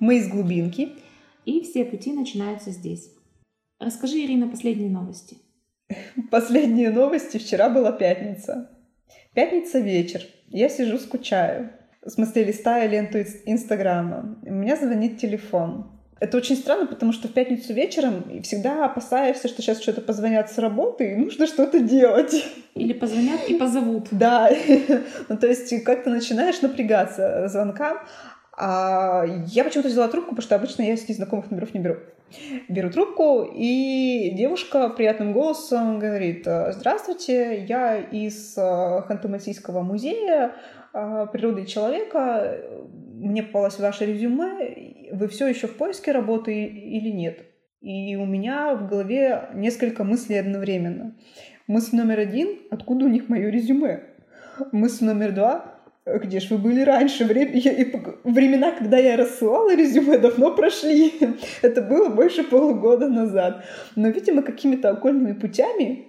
Мы из глубинки. И все пути начинаются здесь. Расскажи, Ирина, последние новости. Последние новости. Вчера была пятница. Пятница вечер. Я сижу, скучаю. В смысле, листаю ленту Инстаграма. У меня звонит телефон. Это очень странно, потому что в пятницу вечером всегда опасаешься, что сейчас что-то позвонят с работы, и нужно что-то делать. Или позвонят и позовут. Да, ну то есть как-то начинаешь напрягаться звонкам. А я почему-то взяла трубку, потому что обычно я с незнакомых номеров не беру. Беру трубку, и девушка приятным голосом говорит, здравствуйте, я из э, Ханты-Мансийского музея э, природы человека, мне попалось ваше резюме, вы все еще в поиске работы или нет? И у меня в голове несколько мыслей одновременно. Мысль номер один, откуда у них мое резюме? Мысль номер два, где же вы были раньше? Времена, когда я рассылала резюме, давно прошли. Это было больше полугода назад. Но, видимо, какими-то окольными путями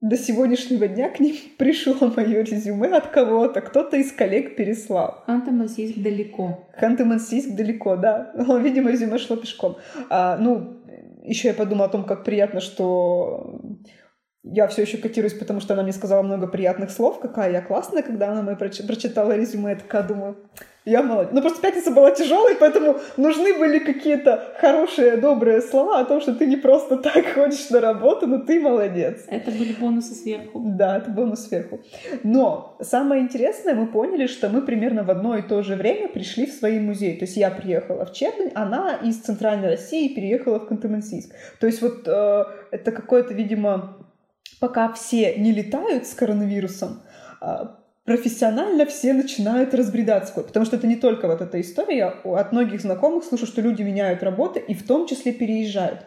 до сегодняшнего дня к ним пришло мое резюме от кого-то. Кто-то из коллег переслал. Ханты-Мансийск далеко. Ханты-Мансийск далеко, да. Видимо, резюме шло пешком. А, ну, еще я подумала о том, как приятно, что я все еще котируюсь, потому что она мне сказала много приятных слов, какая я классная, когда она мне прочитала резюме, я такая думаю, я молодец. Ну, просто пятница была тяжелой, поэтому нужны были какие-то хорошие, добрые слова о том, что ты не просто так ходишь на работу, но ты молодец. Это были бонусы сверху. Да, это бонус сверху. Но самое интересное, мы поняли, что мы примерно в одно и то же время пришли в свои музеи. То есть я приехала в Чернень, она из Центральной России переехала в Кантемансийск. То есть вот э, это какое-то, видимо, пока все не летают с коронавирусом, а, профессионально все начинают разбредаться. Потому что это не только вот эта история. Я от многих знакомых слышу, что люди меняют работы и в том числе переезжают.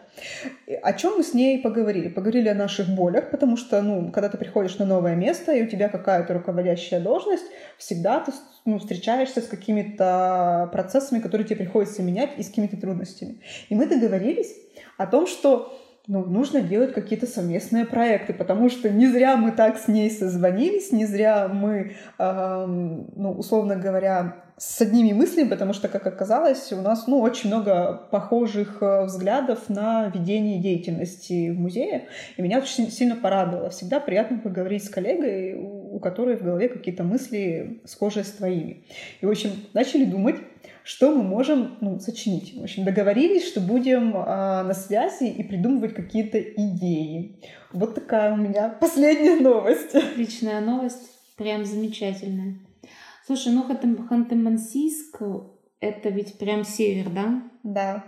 О чем мы с ней поговорили? Поговорили о наших болях, потому что, ну, когда ты приходишь на новое место, и у тебя какая-то руководящая должность, всегда ты ну, встречаешься с какими-то процессами, которые тебе приходится менять, и с какими-то трудностями. И мы договорились о том, что ну, нужно делать какие-то совместные проекты, потому что не зря мы так с ней созвонились, не зря мы, э, ну, условно говоря, с одними мыслями, потому что, как оказалось, у нас ну, очень много похожих э, взглядов на ведение деятельности в музее, и меня очень сильно порадовало. Всегда приятно поговорить с коллегой, у которой в голове какие-то мысли схожие с твоими. И, в общем, начали думать, что мы можем ну, сочинить. В общем, договорились, что будем а, на связи и придумывать какие-то идеи. Вот такая у меня последняя новость. Отличная новость, прям замечательная. Слушай, ну Ханты-Мансийск — это ведь прям север, да? Да.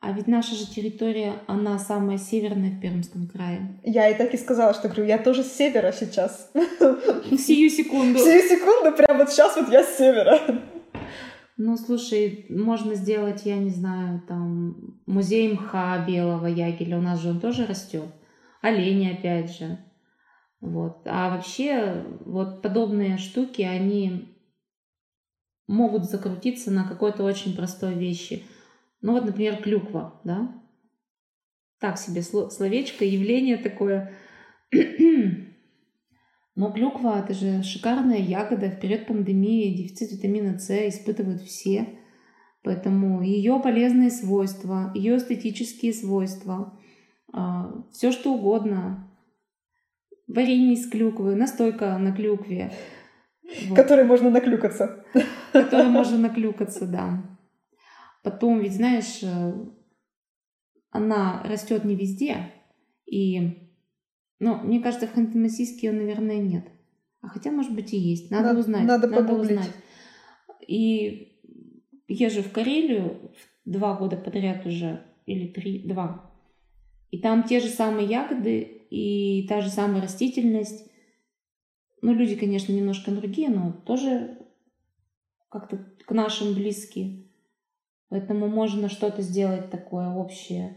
А ведь наша же территория, она самая северная в Пермском крае. Я и так и сказала, что говорю, я тоже с севера сейчас. Сию секунду. Сию секунду, прям вот сейчас вот я с севера. Ну, слушай, можно сделать, я не знаю, там, музей мха белого ягеля. У нас же он тоже растет. Олени, опять же. Вот. А вообще, вот подобные штуки, они могут закрутиться на какой-то очень простой вещи. Ну вот, например, клюква, да? Так себе словечко, явление такое. Но клюква – это же шикарная ягода. В период пандемии дефицит витамина С испытывают все. Поэтому ее полезные свойства, ее эстетические свойства, а, все что угодно. Варенье из клюквы, настойка на клюкве. Вот. Которой можно наклюкаться. Которой можно наклюкаться, да. Потом, ведь знаешь, э, она растет не везде. И но мне кажется, в Ханты-Мансийске ее, наверное, нет. А хотя, может быть, и есть. Надо, надо узнать. Надо, надо узнать. И езжу в Карелию два года подряд уже, или три, два. И там те же самые ягоды и та же самая растительность. Ну, люди, конечно, немножко другие, но тоже как-то к нашим близкие. Поэтому можно что-то сделать такое общее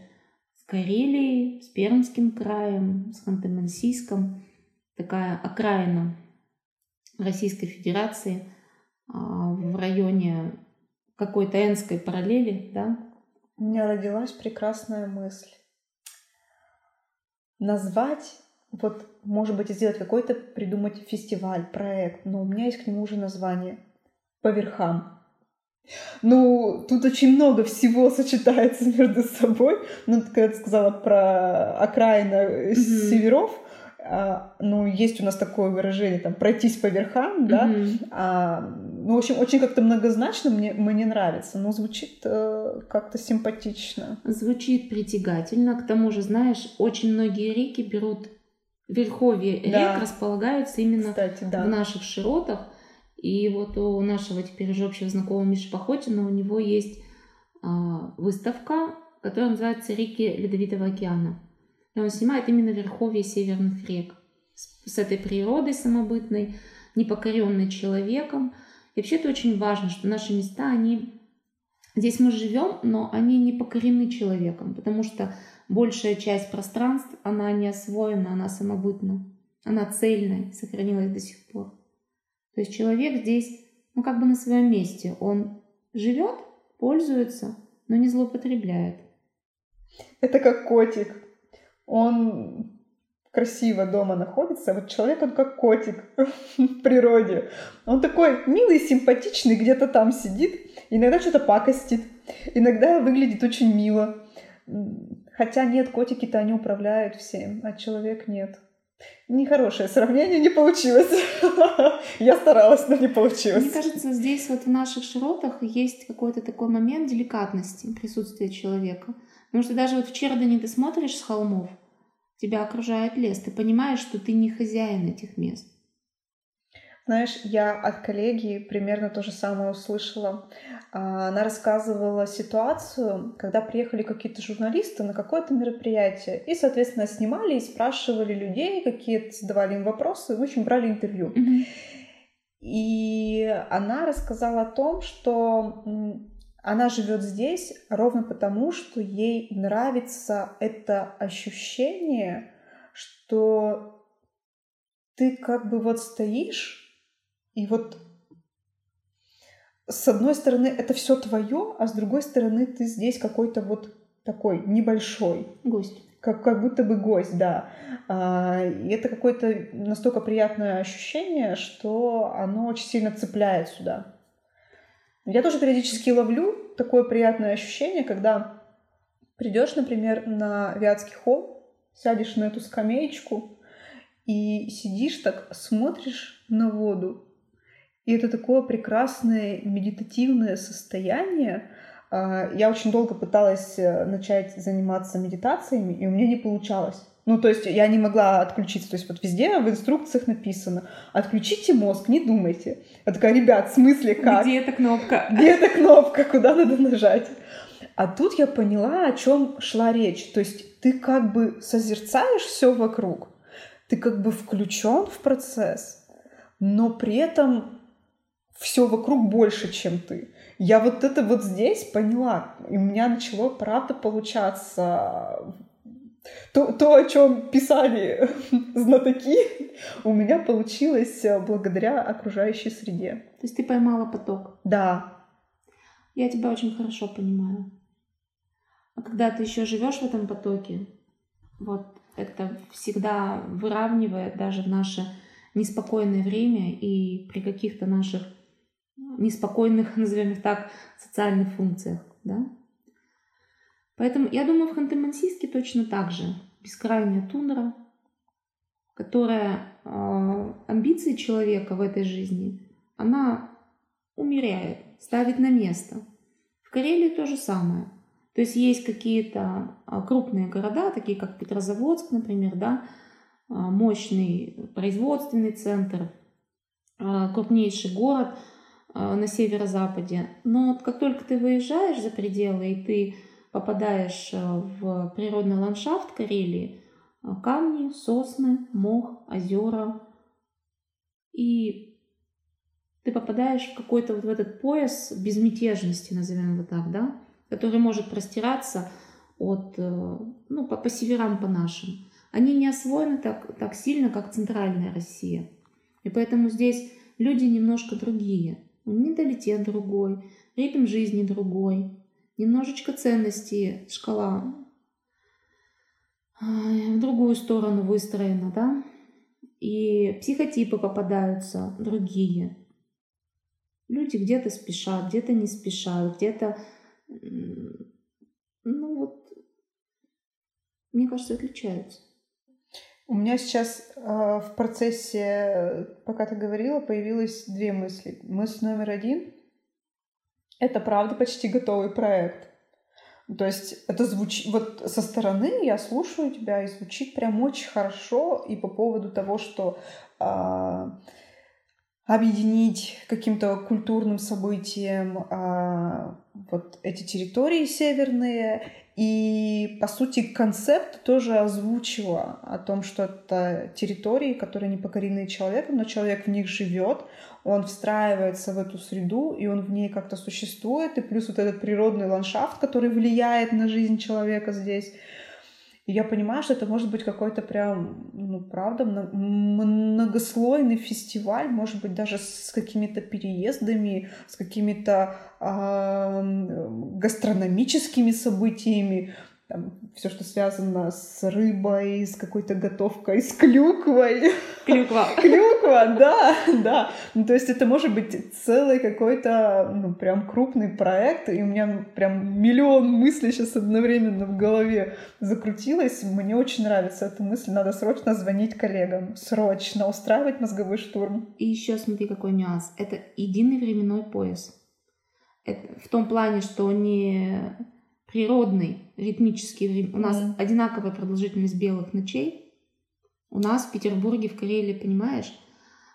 Карелией, с Пермским краем, с Ханты-Мансийском, такая окраина Российской Федерации а, в районе какой-то Энской параллели, да? У меня родилась прекрасная мысль. Назвать, вот, может быть, сделать какой-то, придумать фестиваль, проект, но у меня есть к нему уже название. По верхам. Ну, тут очень много всего сочетается между собой. Ну, когда ты сказала про окраина mm-hmm. северов, а, ну, есть у нас такое выражение, там, пройтись по верхам, да, mm-hmm. а, ну, в общем, очень как-то многозначно мне, мне нравится, но звучит э, как-то симпатично. Звучит притягательно, к тому же, знаешь, очень многие реки берут, верховье да. рек располагаются именно Кстати, да. в наших широтах, и вот у нашего теперь уже общего знакомого Миши Похотина у него есть а, выставка, которая называется «Реки Ледовитого океана». И он снимает именно верховье северных рек с этой природой самобытной, непокоренной человеком. И вообще это очень важно, что наши места, они... Здесь мы живем, но они не покорены человеком, потому что большая часть пространств, она не освоена, она самобытна. Она цельная, сохранилась до сих пор. То есть человек здесь, ну как бы на своем месте. Он живет, пользуется, но не злоупотребляет. Это как котик он красиво дома находится, вот человек, он как котик в природе. Он такой милый, симпатичный, где-то там сидит, иногда что-то пакостит, иногда выглядит очень мило. Хотя нет, котики-то они управляют всем, а человек нет. Нехорошее сравнение, не получилось. Я старалась, но не получилось. Мне кажется, здесь вот в наших широтах есть какой-то такой момент деликатности присутствия человека. Потому что даже вот в Чердане ты смотришь с холмов, тебя окружает лес, ты понимаешь, что ты не хозяин этих мест. Знаешь, я от коллеги примерно то же самое услышала. А, она рассказывала ситуацию, когда приехали какие-то журналисты на какое-то мероприятие и, соответственно, снимали и спрашивали людей, какие задавали им вопросы, в общем, брали интервью. Mm-hmm. И она рассказала о том, что она живет здесь ровно потому, что ей нравится это ощущение, что ты как бы вот стоишь, и вот с одной стороны это все твое, а с другой стороны ты здесь какой-то вот такой небольшой. Гость. Как, как будто бы гость, да. А, и это какое-то настолько приятное ощущение, что оно очень сильно цепляет сюда. Я тоже периодически ловлю такое приятное ощущение, когда придешь, например, на Вятский холм, сядешь на эту скамеечку и сидишь так, смотришь на воду. И это такое прекрасное медитативное состояние. А, я очень долго пыталась э, начать заниматься медитациями, и у меня не получалось. Ну, то есть я не могла отключиться. То есть вот везде в инструкциях написано «Отключите мозг, не думайте». Я такая, ребят, в смысле как? Где эта кнопка? Где эта кнопка? Куда надо нажать? А тут я поняла, о чем шла речь. То есть ты как бы созерцаешь все вокруг, ты как бы включен в процесс, но при этом все вокруг больше, чем ты. Я вот это вот здесь поняла, и у меня начало правда получаться то, то, о чем писали знатоки, у меня получилось э, благодаря окружающей среде. То есть ты поймала поток? Да. Я тебя очень хорошо понимаю. А когда ты еще живешь в этом потоке, вот это всегда выравнивает даже в наше неспокойное время и при каких-то наших неспокойных, назовем их так, социальных функциях, да? Поэтому я думаю, в Ханты-Мансийске точно так же. Бескрайняя тундра, которая э, амбиции человека в этой жизни, она умеряет, ставит на место. В Карелии то же самое. То есть есть какие-то а, крупные города, такие как Петрозаводск, например, да, а, мощный производственный центр, крупнейший город на северо-западе. Но как только ты выезжаешь за пределы и ты попадаешь э, в природный ландшафт Карелии, э, камни, сосны, мох, озера, и ты попадаешь в какой-то вот в этот пояс безмятежности, назовем его так, да, который может простираться от, э, ну, по, по северам, по нашим. Они не освоены так, так сильно, как центральная Россия. И поэтому здесь люди немножко другие. Менталитет другой, ритм жизни другой, немножечко ценности шкала в другую сторону выстроена, да, и психотипы попадаются другие. Люди где-то спешат, где-то не спешат, где-то, ну вот, мне кажется, отличаются. У меня сейчас э, в процессе, пока ты говорила, появилось две мысли. Мысль номер один — это правда почти готовый проект. То есть это звучит... Вот со стороны я слушаю тебя, и звучит прям очень хорошо. И по поводу того, что э, объединить каким-то культурным событием э, вот эти территории северные и, по сути, концепт тоже озвучила о том, что это территории, которые не покорены человеком, но человек в них живет, он встраивается в эту среду, и он в ней как-то существует, и плюс вот этот природный ландшафт, который влияет на жизнь человека здесь. И я понимаю, что это может быть какой-то прям, ну, правда, многослойный фестиваль, может быть, даже с какими-то переездами, с какими-то э, гастрономическими событиями там, все, что связано с рыбой, с какой-то готовкой, с клюквой. Клюква. Клюква, да, да. Ну, то есть это может быть целый какой-то, ну, прям крупный проект, и у меня прям миллион мыслей сейчас одновременно в голове закрутилось. Мне очень нравится эта мысль. Надо срочно звонить коллегам. Срочно устраивать мозговой штурм. И еще смотри, какой нюанс. Это единый временной пояс. Это в том плане, что не природный ритмический время. У нас mm. одинаковая продолжительность белых ночей. У нас в Петербурге, в Карелии, понимаешь?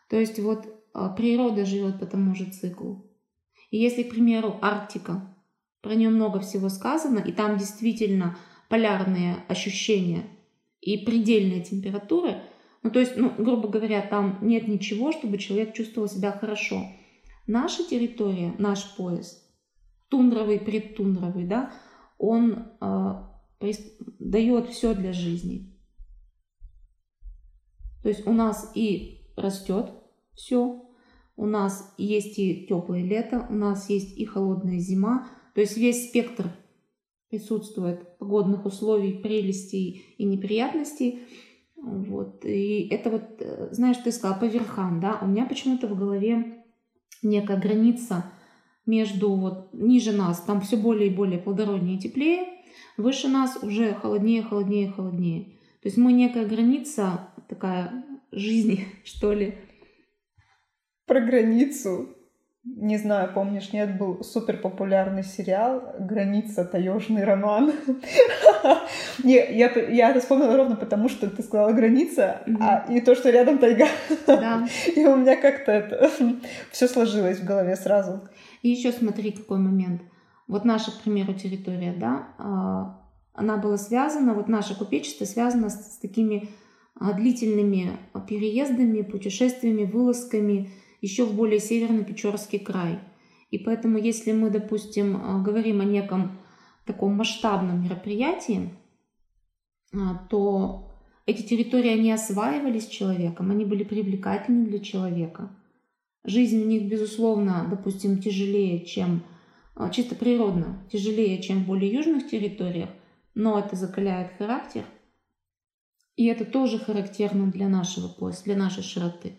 То есть вот а, природа живет по тому же циклу. И если, к примеру, Арктика, про нее много всего сказано, и там действительно полярные ощущения и предельные температуры, ну то есть, ну, грубо говоря, там нет ничего, чтобы человек чувствовал себя хорошо. Наша территория, наш пояс, тундровый, предтундровый, да, он э, дает все для жизни. То есть у нас и растет все, у нас есть и теплое лето, у нас есть и холодная зима, то есть весь спектр присутствует погодных условий, прелестей и неприятностей. Вот. И это вот, э, знаешь, ты сказала по верхам, да, у меня почему-то в голове некая граница между вот ниже нас, там все более и более плодороднее и теплее, выше нас уже холоднее, холоднее, холоднее. То есть мы некая граница такая жизни, что ли. Про границу. Не знаю, помнишь, нет, был супер популярный сериал «Граница. Таежный роман». Я, это вспомнила ровно потому, что ты сказала «граница», а, и то, что рядом тайга. И у меня как-то это все сложилось в голове сразу. И еще смотри, какой момент. Вот наша, к примеру, территория, да, а, она была связана, вот наше купечество связано с, с такими а, длительными переездами, путешествиями, вылазками еще в более северный Печорский край. И поэтому, если мы, допустим, а, говорим о неком таком масштабном мероприятии, то эти территории, они осваивались человеком, они были привлекательны для человека – Жизнь у них, безусловно, допустим, тяжелее, чем а, чисто природно, тяжелее, чем в более южных территориях, но это закаляет характер. И это тоже характерно для нашего пояса, для нашей широты.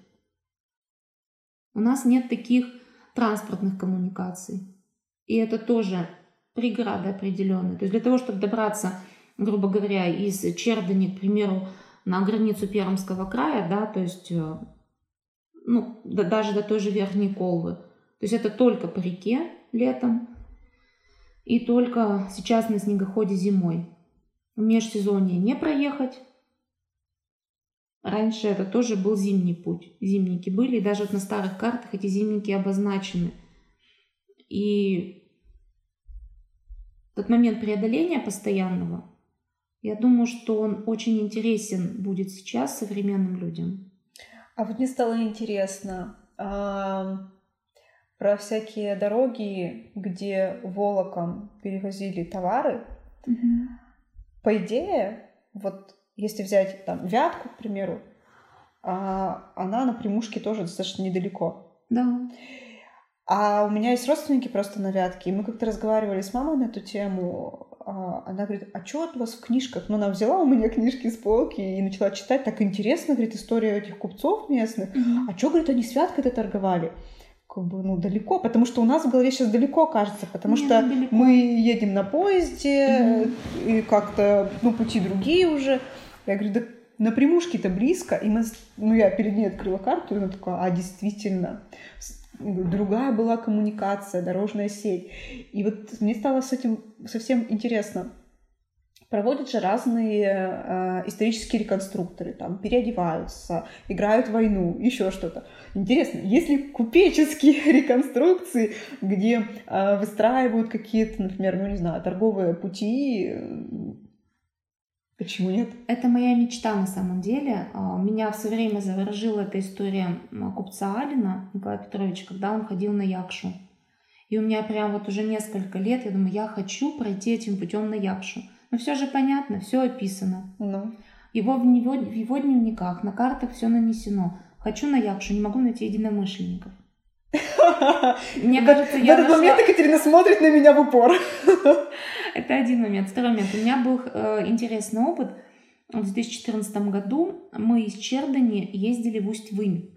У нас нет таких транспортных коммуникаций. И это тоже преграда определенная. То есть для того, чтобы добраться, грубо говоря, из Чердани, к примеру, на границу Пермского края, да, то есть э, ну, да, даже до той же Верхней Колвы. То есть это только по реке летом и только сейчас на снегоходе зимой. В межсезонье не проехать. Раньше это тоже был зимний путь. Зимники были, и даже вот на старых картах эти зимники обозначены. И тот момент преодоления постоянного, я думаю, что он очень интересен будет сейчас современным людям. А вот мне стало интересно а, про всякие дороги, где волоком перевозили товары. Угу. По идее, вот если взять там Вятку, к примеру, а, она на Примушке тоже достаточно недалеко. Да. А у меня есть родственники просто на Вятке, и мы как-то разговаривали с мамой на эту тему. А, она говорит, а что у вас в книжках? Ну, она взяла у меня книжки с полки и начала читать. Так интересно, говорит, история этих купцов местных. А что, говорит, они святкой-то торговали? как бы, ну, далеко, потому что у нас в голове сейчас далеко кажется, потому Не, что далеко. мы едем на поезде, и как-то, ну, пути другие уже. Я говорю, да на примушке-то близко, и мы, ну, я перед ней открыла карту, и она такая, а, действительно, другая была коммуникация, дорожная сеть. И вот мне стало с этим совсем интересно. Проводят же разные э, исторические реконструкторы, там переодеваются, играют в войну, еще что-то. Интересно, есть ли купеческие реконструкции, где э, выстраивают какие-то, например, ну не знаю, торговые пути? Почему нет? Это моя мечта на самом деле. А, Меня все время заворожила эта история м, купца Алина Николая Петровича, когда он ходил на Якшу. И у меня прям вот уже несколько лет, я думаю, я хочу пройти этим путем на Якшу. Но все же понятно, все описано. Ну, Его в, него, в его дневниках, на картах все нанесено. Хочу на Якшу, не могу найти единомышленников. Мне кажется, в я этот нашла- момент Екатерина смотрит на меня в упор. Это один момент. Второй момент. У меня был э, интересный опыт. В 2014 году мы из Чердани ездили в Усть-Вымь.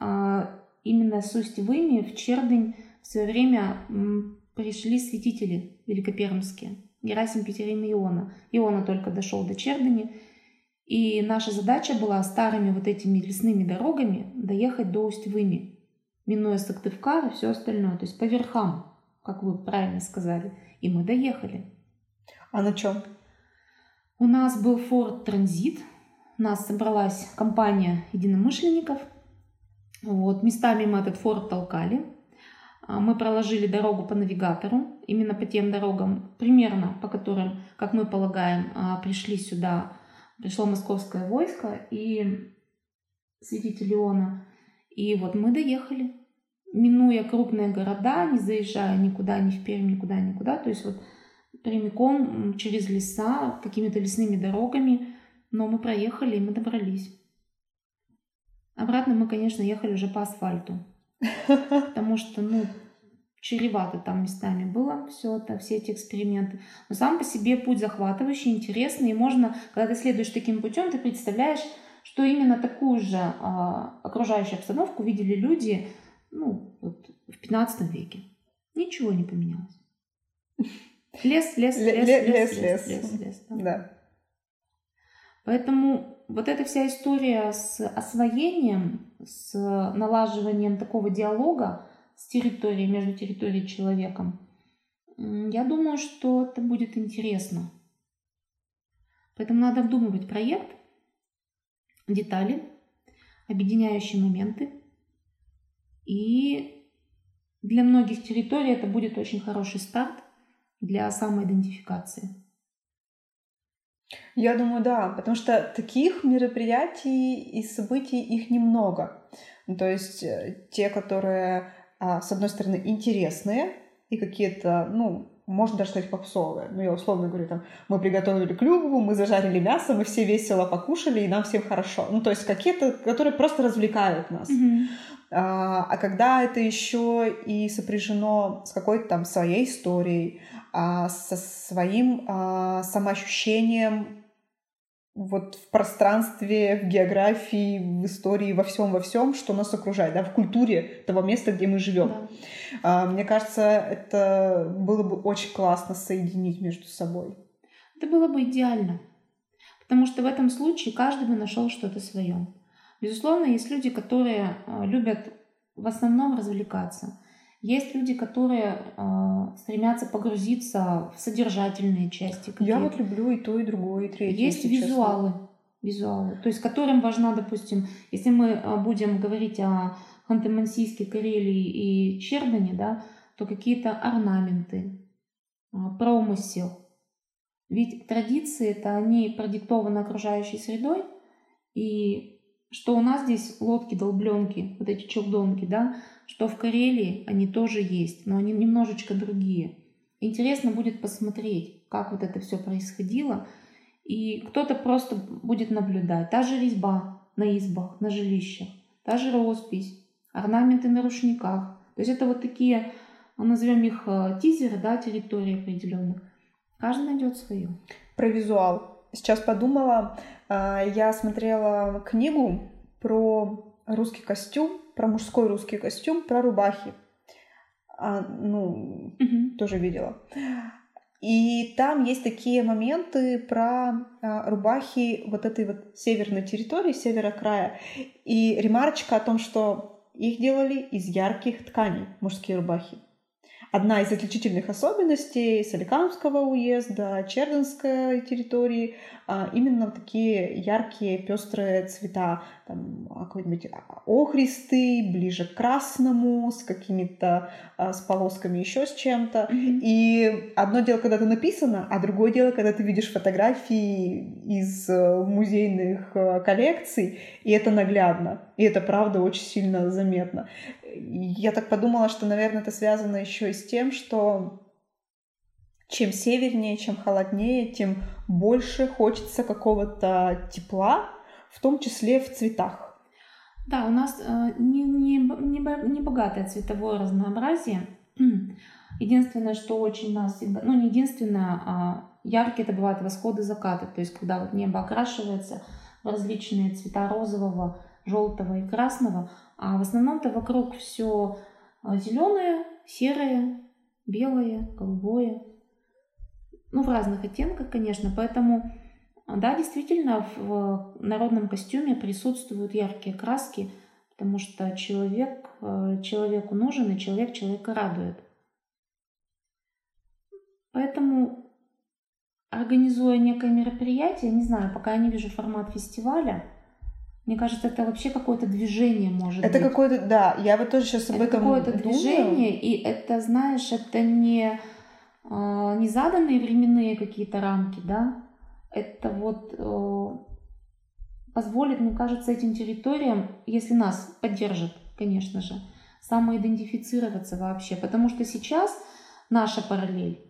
А, именно с Усть-Выми в Чердань в свое время м, пришли святители великопермские. Герасим, Петерим и Иона. Иона только дошел до Чердани. И наша задача была старыми вот этими лесными дорогами доехать до Усть-Выми, минуя Сыктывкар и все остальное. То есть по верхам, как вы правильно сказали. И мы доехали. А на чем? У нас был Ford Транзит. У нас собралась компания единомышленников. Вот, местами мы этот Ford толкали. А, Мы проложили дорогу по навигатору, именно по тем дорогам, примерно по которым, как мы полагаем, а, пришли сюда, пришло московское войско и святитель Иона. И вот мы доехали, минуя крупные города, не заезжая никуда, ни в Пермь, никуда, никуда. То есть вот прямиком через леса, какими-то лесными дорогами, но мы проехали и мы добрались. Обратно мы, конечно, ехали уже по асфальту, потому что, ну, чревато там местами было все это, все эти эксперименты. Но сам по себе путь захватывающий, интересный, и можно, когда ты следуешь таким путем, ты представляешь, что именно такую же а, окружающую обстановку видели люди, ну, вот в 15 веке. Ничего не поменялось. Лес, лес, Ле- лес, ле- лес, лес, лес, лес. лес, лес, да. Да. Поэтому вот эта вся история с освоением, с налаживанием такого диалога с территорией, между территорией и человеком, я думаю, что это будет интересно. Поэтому надо обдумывать проект, детали, объединяющие моменты. И для многих территорий это будет очень хороший старт для самоидентификации. Я думаю, да, потому что таких мероприятий и событий их немного. Ну, То есть э, те, которые, а, с одной стороны, интересные и какие-то, ну, можно даже сказать, попсовые. Ну, я условно говорю, там, мы приготовили клюкву, мы зажарили мясо, мы все весело покушали, и нам всем хорошо. Ну, то есть какие-то, которые просто развлекают нас. А, а когда это еще и сопряжено с какой-то там своей историей, а, со своим а, самоощущением вот в пространстве, в географии, в истории, во всем, во всем, что нас окружает, да, в культуре того места, где мы живем. Да. А, Мне кажется, это было бы очень классно соединить между собой. Это было бы идеально. Потому что в этом случае каждый бы нашел что-то свое. Безусловно, есть люди, которые э, любят в основном развлекаться. Есть люди, которые э, стремятся погрузиться в содержательные части. Я вот люблю и то, и другое, и третье. Есть если честно. визуалы, визуалы, то есть которым важна, допустим, если мы э, будем говорить о Ханты-Мансийске, Карелии и Чердане, да, то какие-то орнаменты, а, промысел. Ведь традиции это они продиктованы окружающей средой, и что у нас здесь лодки, долбленки, вот эти чулдонки, да, что в Карелии они тоже есть, но они немножечко другие. Интересно будет посмотреть, как вот это все происходило, и кто-то просто будет наблюдать. Та же резьба на избах, на жилищах, та же роспись, орнаменты на рушниках. То есть это вот такие, ну, назовем их э, тизеры, да, территории определенных. Каждый найдет свое. Про визуал. Сейчас подумала, а, я смотрела книгу про русский костюм про мужской русский костюм, про рубахи. А, ну, Мгм. тоже видела. И там есть такие моменты про а, рубахи вот этой вот северной территории, севера края. И ремарочка о том, что их делали из ярких тканей, мужские рубахи. Одна из отличительных особенностей Соликамского уезда, Черденской территории, а, именно такие яркие пестрые цвета, там а, какой-нибудь а, охристый, ближе к красному, с какими-то а, с полосками еще с чем-то. Мгм. И одно дело, когда это написано, а другое дело, когда ты видишь фотографии из э, музейных э, коллекций, и это наглядно. И это, правда, очень сильно заметно. Я так подумала, что, наверное, это связано еще и с тем, что чем севернее, чем холоднее, тем больше хочется какого-то тепла, в том числе в цветах. Да, у нас э, не, не, не, не богатое цветовое разнообразие. Единственное, что очень нас ну не единственное, а яркие это бывают восходы, закаты, то есть когда вот небо окрашивается в различные цвета розового, желтого и красного, а в основном-то вокруг все зеленое, серое, белое, голубое, ну в разных оттенках, конечно, поэтому да, действительно, в народном костюме присутствуют яркие краски, потому что человек э, человеку нужен, и человек человека радует. Поэтому, организуя некое мероприятие, не знаю, пока я не вижу формат фестиваля, мне кажется, это вообще какое-то движение может Это быть. какое-то, да, я вот тоже сейчас об Это этом какое-то думаю. движение, и это, знаешь, это не, а, не заданные временные какие-то рамки, да, это вот э, позволит, мне кажется, этим территориям, если нас поддержат, конечно же, самоидентифицироваться вообще, потому что сейчас наша параллель,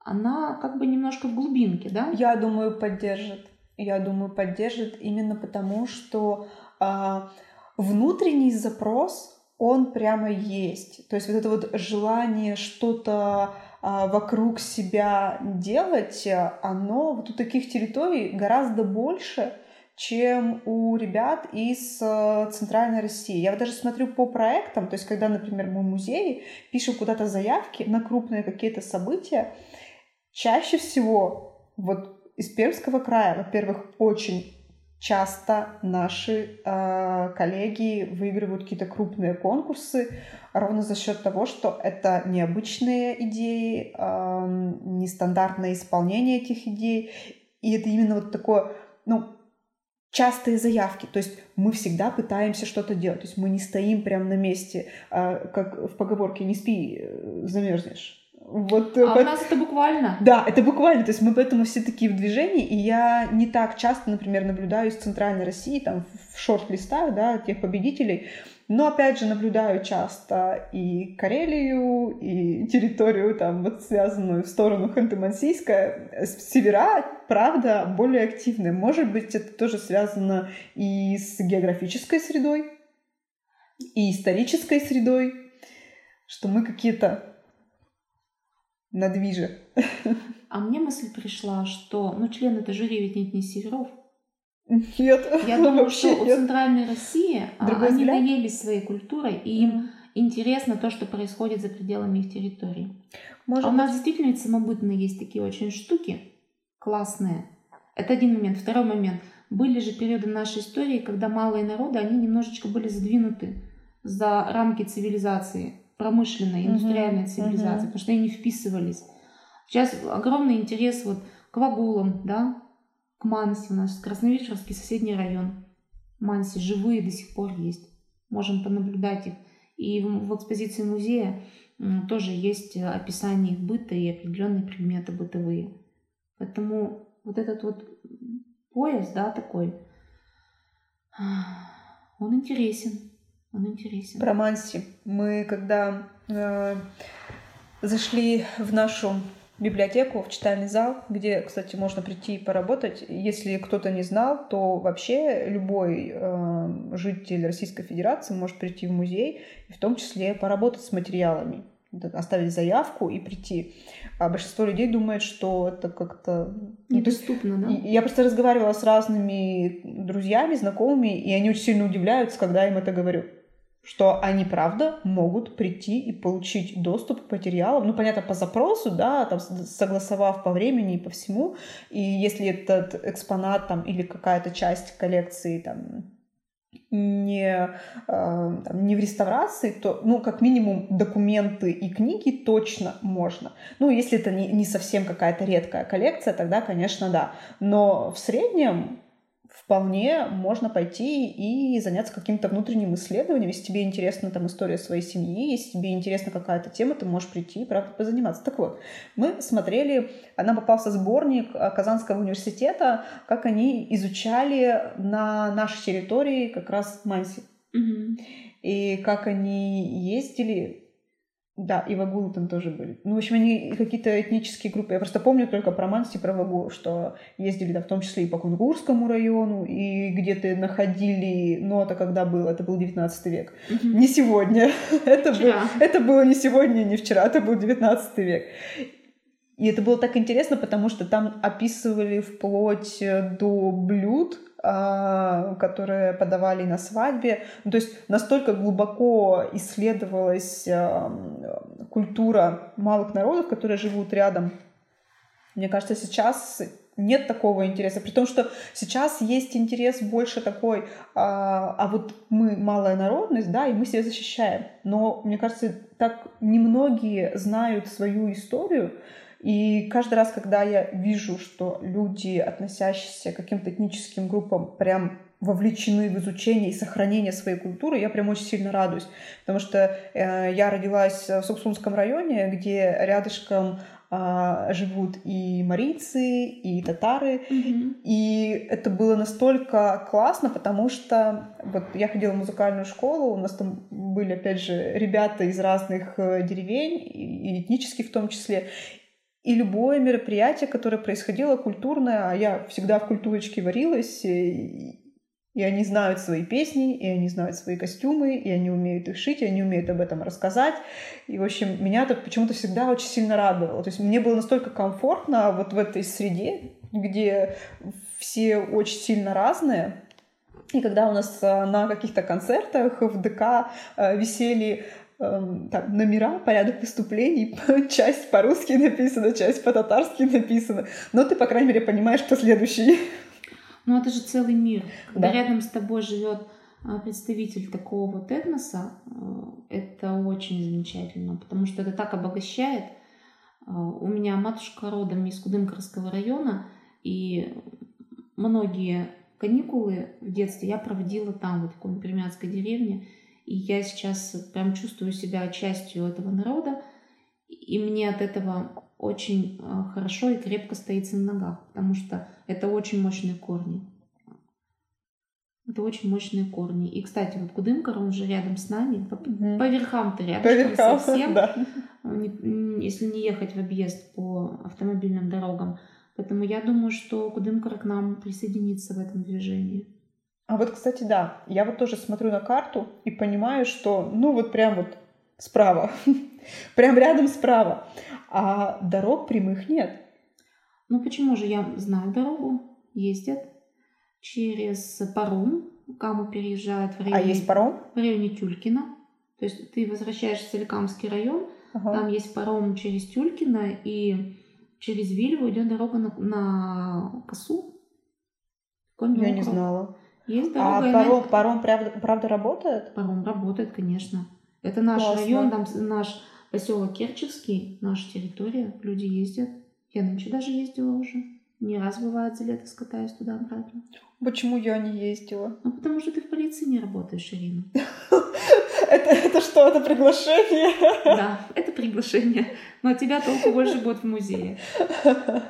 она как бы немножко в глубинке, да? Я думаю, поддержит. Я думаю, поддержит именно потому, что а, внутренний запрос, он прямо есть. То есть вот это вот желание что-то вокруг себя делать, а, оно вот у таких территорий гораздо больше, чем у ребят из э, Центральной России. Я вот даже смотрю по проектам, то есть когда, например, мы в музее пишем куда-то заявки на крупные какие-то события, чаще всего вот из Пермского края, во-первых, очень часто наши э, коллеги выигрывают какие-то крупные конкурсы ровно за счет того, что это необычные идеи, э, нестандартное исполнение этих идей, и это именно вот такое, ну, частые заявки. То есть мы всегда пытаемся что-то делать. То есть мы не стоим прямо на месте, э, как в поговорке «не спи, э, замерзнешь». Вот, А у поэт- нас это буквально. да, это буквально, то есть мы поэтому все такие в движении, и я не так часто, например, наблюдаю из Центральной России, там, в шорт-листах, да, тех победителей, но, опять же, наблюдаю часто и Карелию, и территорию, там, вот связанную в сторону Ханты-Мансийска. Севера, правда, более активны. Может быть, это тоже связано и с географической средой, и исторической средой, что мы какие-то надвиже. А мне мысль пришла, что, ну, члены это жюри ведь нет не северов. Нет, Я думаю, вообще что у нет. Центральной России а, Другой они взгляд? наелись своей культурой, и им интересно то, что происходит за пределами их территории. Может а у быть. нас действительно ведь самобытные есть такие очень штуки классные. Это один момент. Второй момент. Были же периоды нашей истории, когда малые народы, они немножечко были задвинуты за рамки цивилизации, промышленной, индустриальной цивилизации, мгм. потому что они не вписывались. Сейчас огромный интерес вот к вагулам, да, к Манси. У нас Красновишерский соседний район. Манси живые до сих пор есть. Можем понаблюдать их. И в, в экспозиции музея тоже есть описание их быта и определенные предметы бытовые. Поэтому вот этот вот пояс, да, такой, он интересен. Он интересен. Про Манси. Мы когда э, зашли в нашу библиотеку, в читальный зал, где, кстати, можно прийти и поработать. Если кто-то не знал, то вообще любой э, житель Российской Федерации может прийти в музей и в том числе поработать с материалами, оставить заявку и прийти. А большинство людей думает, что это как-то... ну, Недоступно, да? Я просто разговаривала с разными друзьями, знакомыми, и они очень сильно удивляются, когда я им это говорю. Что они, правда, могут прийти и получить доступ к материалам, ну, понятно, по запросу, да, там, согласовав по времени и по всему, и если этот экспонат там или какая-то часть коллекции там не, э, там, не в реставрации, то, ну, как минимум, документы и книги точно можно. Ну, если это не, не совсем какая-то редкая коллекция, тогда, конечно, да. Но в среднем вполне можно пойти и заняться каким-то внутренним исследованием. Если тебе интересна там история своей семьи, если тебе интересна какая-то тема, ты можешь прийти и, правда, позаниматься. Так вот, мы смотрели, нам попался сборник Казанского университета, как они изучали на нашей территории как раз Манси. Угу. И как они ездили да, и вагулы там тоже были. Ну, в общем, они какие-то этнические группы. Я просто помню только про Манси, про вагулов, что ездили, да, в том числе и по Кунгурскому району, и где-то находили, но это когда было, это был 19 век. Не сегодня. это, был, это было не сегодня, не вчера, это был 19 век. И это было так интересно, потому что там описывали вплоть до блюд, а, которые подавали на свадьбе. Ну, то есть настолько глубоко исследовалась а, культура малых народов, которые живут рядом. Мне кажется, сейчас нет такого интереса, при том, что сейчас есть интерес больше такой, а, а вот мы малая народность, да, и мы себя защищаем. Но мне кажется, так немногие знают свою историю, и каждый раз, когда я вижу, что люди, относящиеся к каким-то этническим группам, прям вовлечены в изучение и сохранение своей культуры, я прям очень сильно радуюсь. Потому что э, я родилась в Суксунском районе, где рядышком а, живут и марийцы, и татары. Мгм. И это было настолько классно, потому что вот я ходила в музыкальную школу, у нас там были, опять же, ребята из разных э, деревень, и этнических в том числе. И любое мероприятие, которое происходило культурное, а я всегда в культурочке варилась, и, и они знают свои песни, и они знают свои костюмы, и они умеют их шить, и они умеют об этом рассказать. И, в общем, меня это почему-то всегда очень сильно радовало. То есть мне было настолько комфортно вот в этой среде, где все очень сильно разные. И когда у нас э, на каких-то концертах в ДК э, висели там, номера, порядок выступлений, часть по-русски написана, часть по-татарски написана, но ты, по крайней мере, понимаешь, кто следующий. Ну, это же целый мир. Когда Да. рядом с тобой живет а, представитель такого вот этноса, э, это очень замечательно, потому что это так обогащает. А, У меня матушка родом из Кудымкарского района, и многие каникулы в детстве я проводила там, вот в Кумпримятской деревне, и я сейчас прям чувствую себя частью этого народа, и мне от этого очень э, хорошо и крепко стоится на ногах, потому что это очень мощные корни. Это очень мощные корни. И, кстати, вот Кудымкар, он же рядом с нами. По, Мгм. по верхам-то рядом По верхам, совсем. да. М, если не ехать в объезд по автомобильным дорогам. Поэтому я думаю, что Кудымкар к нам присоединится в этом движении. А вот, кстати, да, я вот тоже смотрю на карту и понимаю, что, ну, вот прям вот справа, прям рядом справа, а дорог прямых нет. Ну почему же я знаю дорогу? Ездят через Парум. Каму переезжают в А районе, есть паром? в районе Тюлькина. То есть ты возвращаешься в Соликамский район, Ага. там есть паром через Тюлькина, и через Вильву идет дорога на, на Косу. Я не знала. Есть А дорога. и паром, на- паром правда, правда работает? Паром работает, конечно. Это наш Классно. район, там наш поселок Керчевский, наша территория, люди ездят. Я нынче даже ездила уже. Не раз бывает за лето скатаюсь туда-обратно. Почему я не ездила? Ну, потому что ты в полиции не работаешь, Ирина. Это, это что, это приглашение? Да, это приглашение. Но от тебя толку больше будет в музее.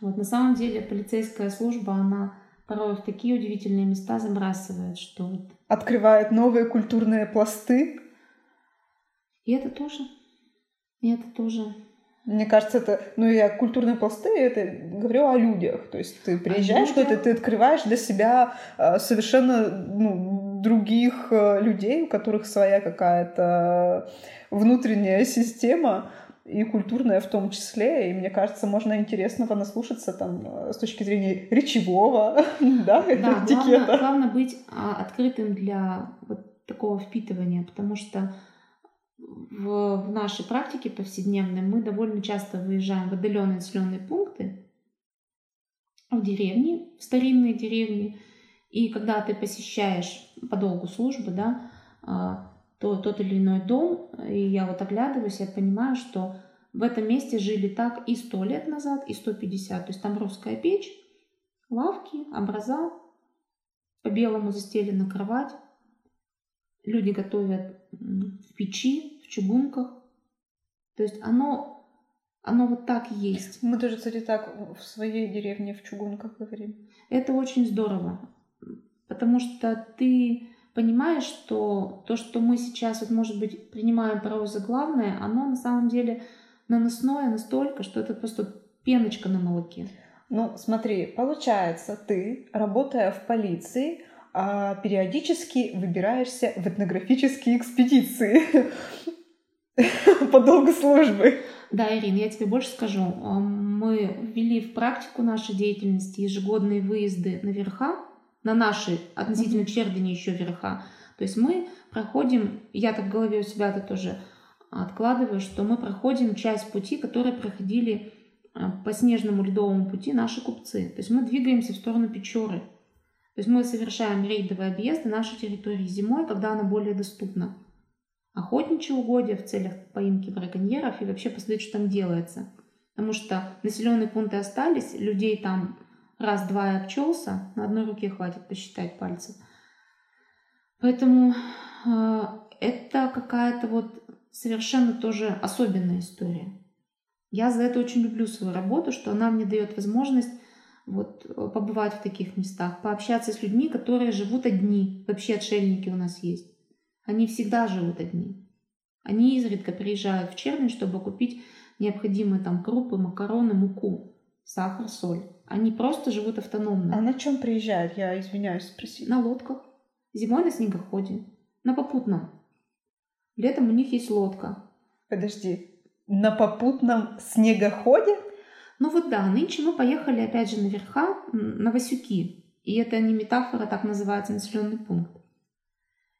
Вот на самом деле полицейская служба, она порой в такие удивительные места забрасывает, что вот... Открывает новые культурные пласты. И это тоже. И это тоже. Мне кажется, это, ну, я культурные пласты, это говорю о людях. То есть ты приезжаешь людях? куда-то, ты открываешь для себя э, совершенно ну, других э, людей, у которых своя какая-то внутренняя система, и культурная в том числе. И мне кажется, можно интересного наслушаться там э, с точки зрения речевого, да, Да, главное, этикета. главное быть а, открытым для вот такого впитывания, потому что в, в нашей практике повседневной мы довольно часто выезжаем в отдаленные населенные пункты, в деревни, в старинные деревни, и когда ты посещаешь по долгу службы, да, а, то тот или иной дом, и я вот оглядываюсь, я понимаю, что в этом месте жили так и сто лет назад, и 150. То есть там русская печь, лавки, образа, по-белому застелена кровать. Люди готовят в печи, в чугунках. То есть оно, оно вот так есть. Мы тоже, кстати, так в своей деревне в чугунках говорим. Это очень здорово, потому что ты понимаешь, что то, что мы сейчас, вот, может быть, принимаем порой за главное, оно на самом деле наносное настолько, что это просто пеночка на молоке. Ну, смотри, получается, ты, работая в полиции, а, периодически выбираешься в этнографические экспедиции по долгу службы. Да, Ирина, я тебе больше скажу. А, мы ввели в практику нашей деятельности ежегодные выезды на верха, на наши относительно mm-hmm. Чердани еще верха. То есть мы проходим, я так в голове у себя это тоже откладываю, что мы проходим часть пути, которые проходили а, по снежному ледовому пути наши купцы. То есть мы двигаемся в сторону Печоры. То есть мы совершаем рейдовые объезды нашей территории зимой, когда она более доступна. Охотничьи угодья в целях поимки браконьеров и вообще посмотреть, что там делается. Потому что населенные пункты остались, людей там раз-два и обчелся, на одной руке хватит посчитать пальцы. Поэтому э, это какая-то вот совершенно тоже особенная история. Я за это очень люблю свою работу, что она мне дает возможность вот, э, побывать в таких местах, пообщаться с людьми, которые живут одни. Вообще отшельники у нас есть. Они всегда живут одни. Они изредка приезжают в Чернь, чтобы купить необходимые там крупы, макароны, муку, сахар, соль. Они просто живут автономно. А на чем приезжают? Я извиняюсь спросить. На лодках. Зимой на снегоходе. На попутном. Летом у них есть лодка. Подожди, на попутном снегоходе? Ну вот да, нынче мы поехали опять же наверха, на Васюки. И это не метафора, так называется населенный пункт.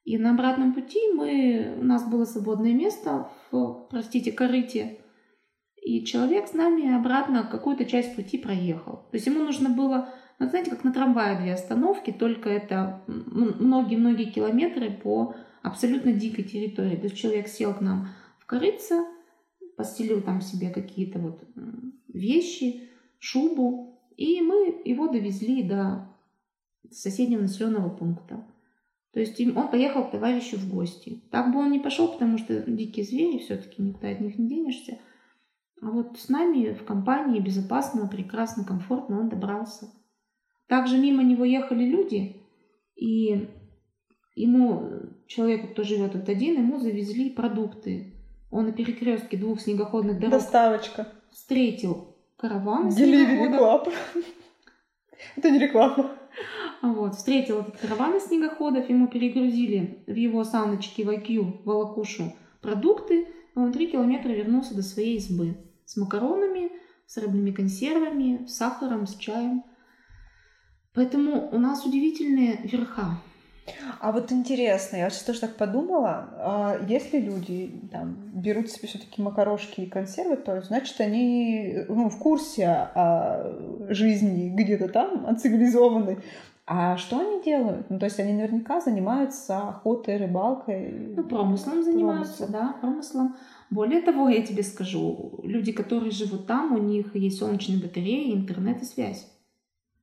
И на обратном пути мы, у нас было свободное место в, простите, корыте. И человек с нами обратно какую-то часть пути проехал. То есть ему нужно было, ну, знаете, как на трамвае две остановки, только это многие-многие километры по абсолютно дикой территории. То есть человек сел к нам в корыце, постелил там себе какие-то вот вещи, шубу, и мы его довезли до соседнего населенного пункта. То есть он поехал к товарищу в гости. Так бы он не пошел, потому что дикие звери все-таки никуда от них не денешься. А вот с нами в компании безопасно, прекрасно, комфортно он добрался. Также мимо него ехали люди, и ему, человеку, кто живет тут один, ему завезли продукты он на перекрестке двух снегоходных дорог Доставочка. встретил караван Delivery Club. Это не реклама. Вот, встретил этот караван из снегоходов, ему перегрузили в его саночки Вайкью, Волокушу, продукты, и он три километра вернулся до своей избы с макаронами, с рыбными консервами, с сахаром, с чаем. Поэтому у нас удивительные верха. А вот интересно, я сейчас тоже так подумала, а если люди там, берут себе все-таки макарошки и консервы, то значит они ну, в курсе о жизни где-то там, о цивилизованной. А что они делают? Ну, то есть они наверняка занимаются охотой, рыбалкой. Ну, промыслом занимаются, да, промыслом. Более того, я тебе скажу, люди, которые живут там, у них есть солнечные батареи, интернет и связь.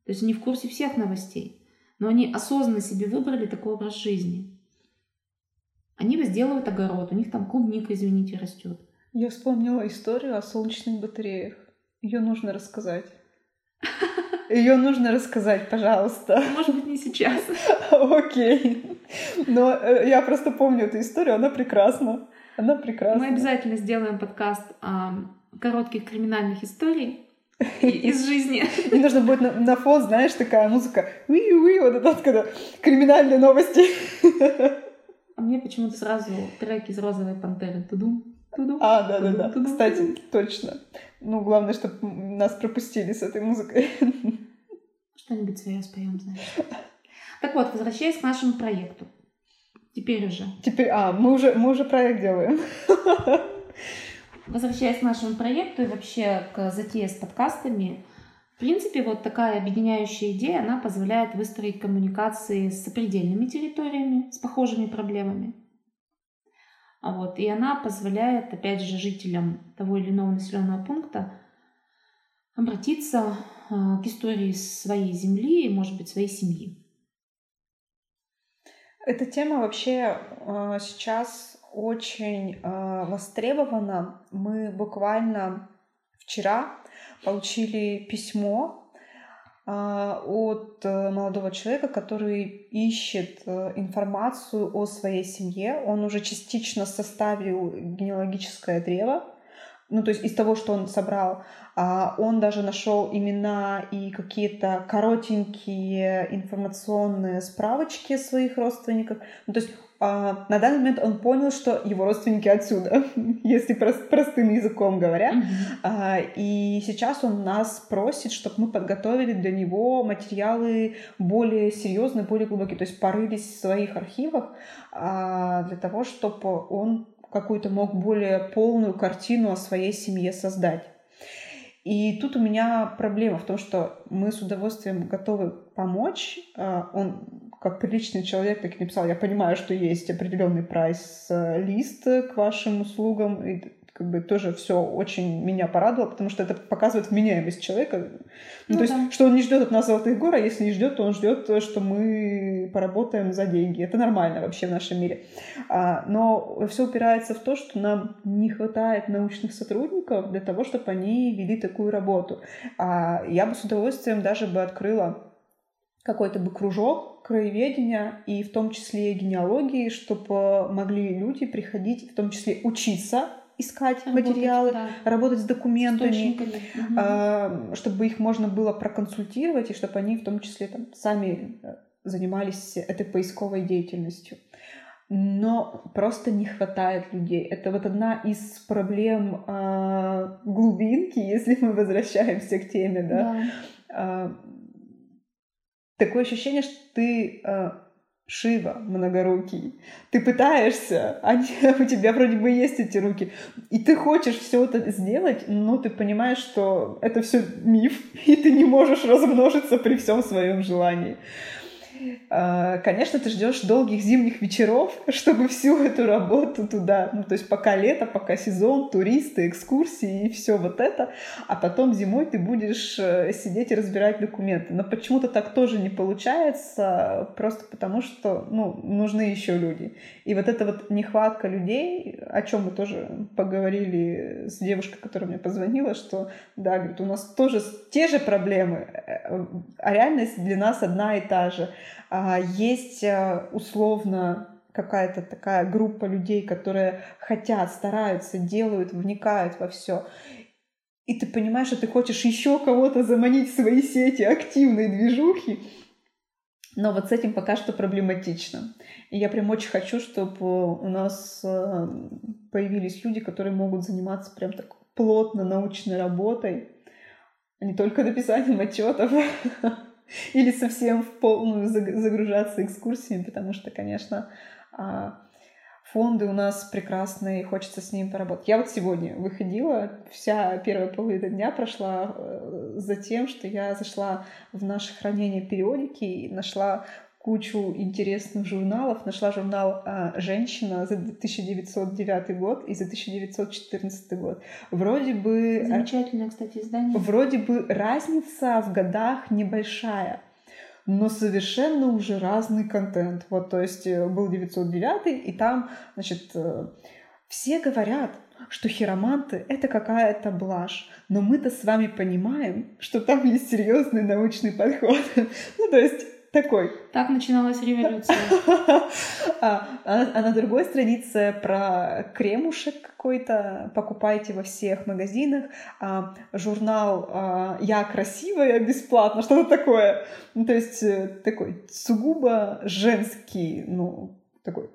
То есть они в курсе всех новостей но они осознанно себе выбрали такой образ жизни. Они возделывают огород, у них там клубника, извините, растет. Я вспомнила историю о солнечных батареях. Ее нужно рассказать. Ее нужно рассказать, пожалуйста. Может быть, не сейчас. Окей. Но э, я просто помню эту историю, она прекрасна. Она прекрасна. Мы обязательно сделаем подкаст о коротких криминальных историях из жизни. И нужно будет на, на фон, знаешь, такая музыка. Уи, уи, вот это вот, когда криминальные новости. А мне почему-то сразу трек из «Розовой пантеры». Тудум, тудум. А, да-да-да. Кстати, точно. Ну, главное, чтобы нас пропустили с этой музыкой. Что-нибудь свое споем, знаешь. Так вот, возвращаясь к нашему проекту. Теперь уже. Теперь, а, мы уже, мы уже проект делаем. Возвращаясь к нашему проекту и вообще к затее с подкастами, в принципе, вот такая объединяющая идея, она позволяет выстроить коммуникации с сопредельными территориями, с похожими проблемами. А вот, и она позволяет, опять же, жителям того или иного населенного пункта обратиться а, к истории своей земли и, может быть, своей семьи. Эта тема вообще а, сейчас очень а, востребована. Мы буквально вчера получили письмо от э, молодого человека, который ищет э, информацию о своей семье. Он уже частично составил генеалогическое древо, ну, то есть из того, что он собрал, а, он даже нашел имена и какие-то коротенькие информационные справочки своих родственников. Ну, то есть а, на данный момент он понял, что его родственники отсюда, если прост, простым языком говоря. Mm-hmm. И сейчас он нас просит, чтобы мы подготовили для него материалы более серьезные, более глубокие, то есть порылись в своих архивах для того, чтобы он какую-то мог более полную картину о своей семье создать. И тут у меня проблема в том, что мы с удовольствием готовы помочь. А, он, как приличный человек, так и написал, я понимаю, что есть определенный прайс-лист к вашим услугам, и как бы тоже все очень меня порадовало, потому что это показывает вменяемость человека. Ну, ну, то да. есть, что он не ждет от нас золотых гор, а если не ждет, то он ждет, что мы поработаем за деньги. Это нормально вообще в нашем мире. А, но все упирается в то, что нам не хватает научных сотрудников для того, чтобы они вели такую работу. А я бы с удовольствием даже бы открыла какой-то бы кружок краеведения и в том числе генеалогии, чтобы могли люди приходить, в том числе учиться искать работать, материалы, да. работать с документами, э, чтобы их можно было проконсультировать, и чтобы они в том числе там, сами э, занимались этой поисковой деятельностью. Но просто не хватает людей. Это вот одна из проблем э, глубинки, если мы возвращаемся к теме, да. да. Э, такое ощущение, что ты э, Шива многорукий. Ты пытаешься, а у тебя вроде бы есть эти руки, и ты хочешь все это сделать, но ты понимаешь, что это все миф, и ты не можешь размножиться при всем своем желании. А, конечно, ты ждешь долгих зимних вечеров, чтобы всю эту работу туда, ну, то есть пока лето, пока сезон, туристы, экскурсии и все вот это, а потом зимой ты будешь э, сидеть и разбирать документы. Но почему-то так тоже не получается, просто потому что, ну, нужны еще люди. И вот эта вот нехватка людей, о чем мы тоже поговорили с девушкой, которая мне позвонила, что, да, говорит, у нас тоже те же проблемы, э, а реальность для нас одна и та же. А, есть э, условно какая-то такая группа людей, которые хотят, стараются, делают, вникают во все. И ты понимаешь, что ты хочешь еще кого-то заманить в свои сети активной движухи, но вот с этим пока что проблематично. И я прям очень хочу, чтобы у нас э, появились люди, которые могут заниматься прям так плотно научной работой, а не только написанием отчетов. или совсем в полную загружаться экскурсиями, потому что, конечно, а, фонды у нас прекрасные, и хочется с ними поработать. Я вот сегодня выходила, вся первая половина дня прошла э, за тем, что я зашла в наше хранение периодики и нашла кучу интересных журналов. Нашла журнал а, «Женщина» за 1909 год и за 1914 год. Вроде бы... А, Замечательное, кстати, издание. Вроде бы разница в годах небольшая, но совершенно уже разный контент. Вот, то есть э, был 909 и там, значит, э, все говорят, что хироманты — это какая-то блажь. Но мы-то с вами понимаем, что там есть серьезный научный подход. ну, то есть такой. Так начиналась революция. а, а, а на другой странице про кремушек какой-то покупайте во всех магазинах. А, журнал а, «Я красивая» бесплатно, что-то такое. Ну, то есть э, такой сугубо женский, ну, такой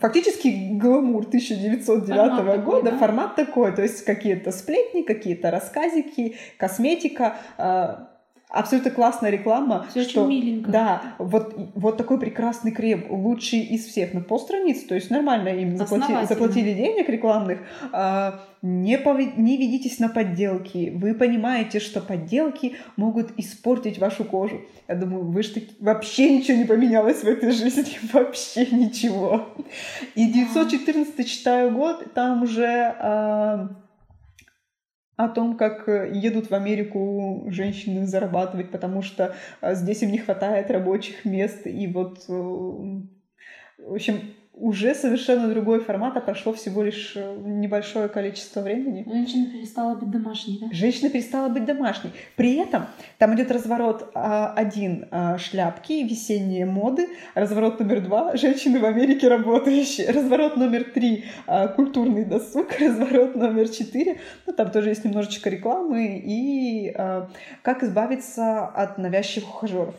фактически гламур 1909 формат года, такой, да? формат такой, то есть какие-то сплетни, какие-то рассказики, косметика, а, абсолютно классная реклама. Все что, очень миленько. Да, вот, вот такой прекрасный крем, лучший из всех на полстраниц, то есть нормально им заплатили, заплатили денег рекламных. А, не, пов... не ведитесь на подделки. Вы понимаете, что подделки могут испортить вашу кожу. Я думаю, вы же таки... вообще ничего не поменялось в этой жизни, вообще ничего. И 914 читаю год, там уже... А о том, как э, едут в Америку женщины зарабатывать, потому что э, здесь им не хватает рабочих мест. И вот, э, в общем, уже совершенно другой формат, а прошло всего лишь э, небольшое количество времени. Женщина перестала быть домашней, да? Женщина перестала быть домашней. При этом там идет разворот а, один а, шляпки, весенние моды, разворот номер два женщины в Америке работающие, разворот номер три а, культурный досуг, разворот номер четыре, ну там тоже есть немножечко рекламы и как избавиться от навязчивых ухажеров.